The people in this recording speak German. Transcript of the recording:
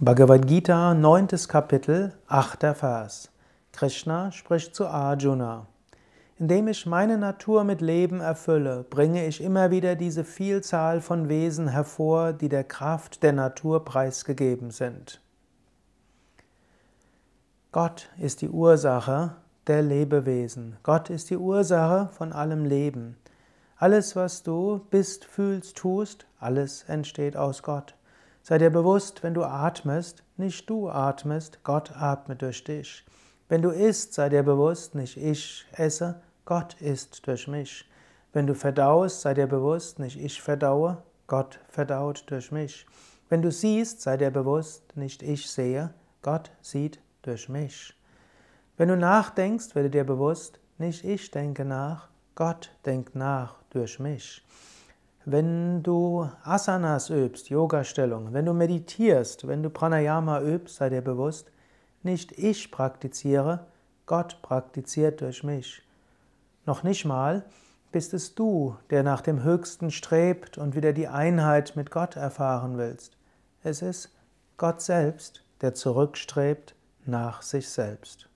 Bhagavad Gita, 9. Kapitel, 8. Vers. Krishna spricht zu Arjuna. Indem ich meine Natur mit Leben erfülle, bringe ich immer wieder diese Vielzahl von Wesen hervor, die der Kraft der Natur preisgegeben sind. Gott ist die Ursache der Lebewesen. Gott ist die Ursache von allem Leben. Alles, was du bist, fühlst, tust, alles entsteht aus Gott. Sei dir bewusst, wenn du atmest, nicht du atmest, Gott atmet durch dich. Wenn du isst, sei dir bewusst, nicht ich esse, Gott isst durch mich. Wenn du verdaust, sei dir bewusst, nicht ich verdaue, Gott verdaut durch mich. Wenn du siehst, sei dir bewusst, nicht ich sehe, Gott sieht durch mich. Wenn du nachdenkst, werde dir bewusst, nicht ich denke nach, Gott denkt nach durch mich. Wenn du Asanas übst, Yoga-Stellung, wenn du meditierst, wenn du Pranayama übst, sei dir bewusst, nicht ich praktiziere, Gott praktiziert durch mich. Noch nicht mal bist es du, der nach dem Höchsten strebt und wieder die Einheit mit Gott erfahren willst. Es ist Gott selbst, der zurückstrebt nach sich selbst.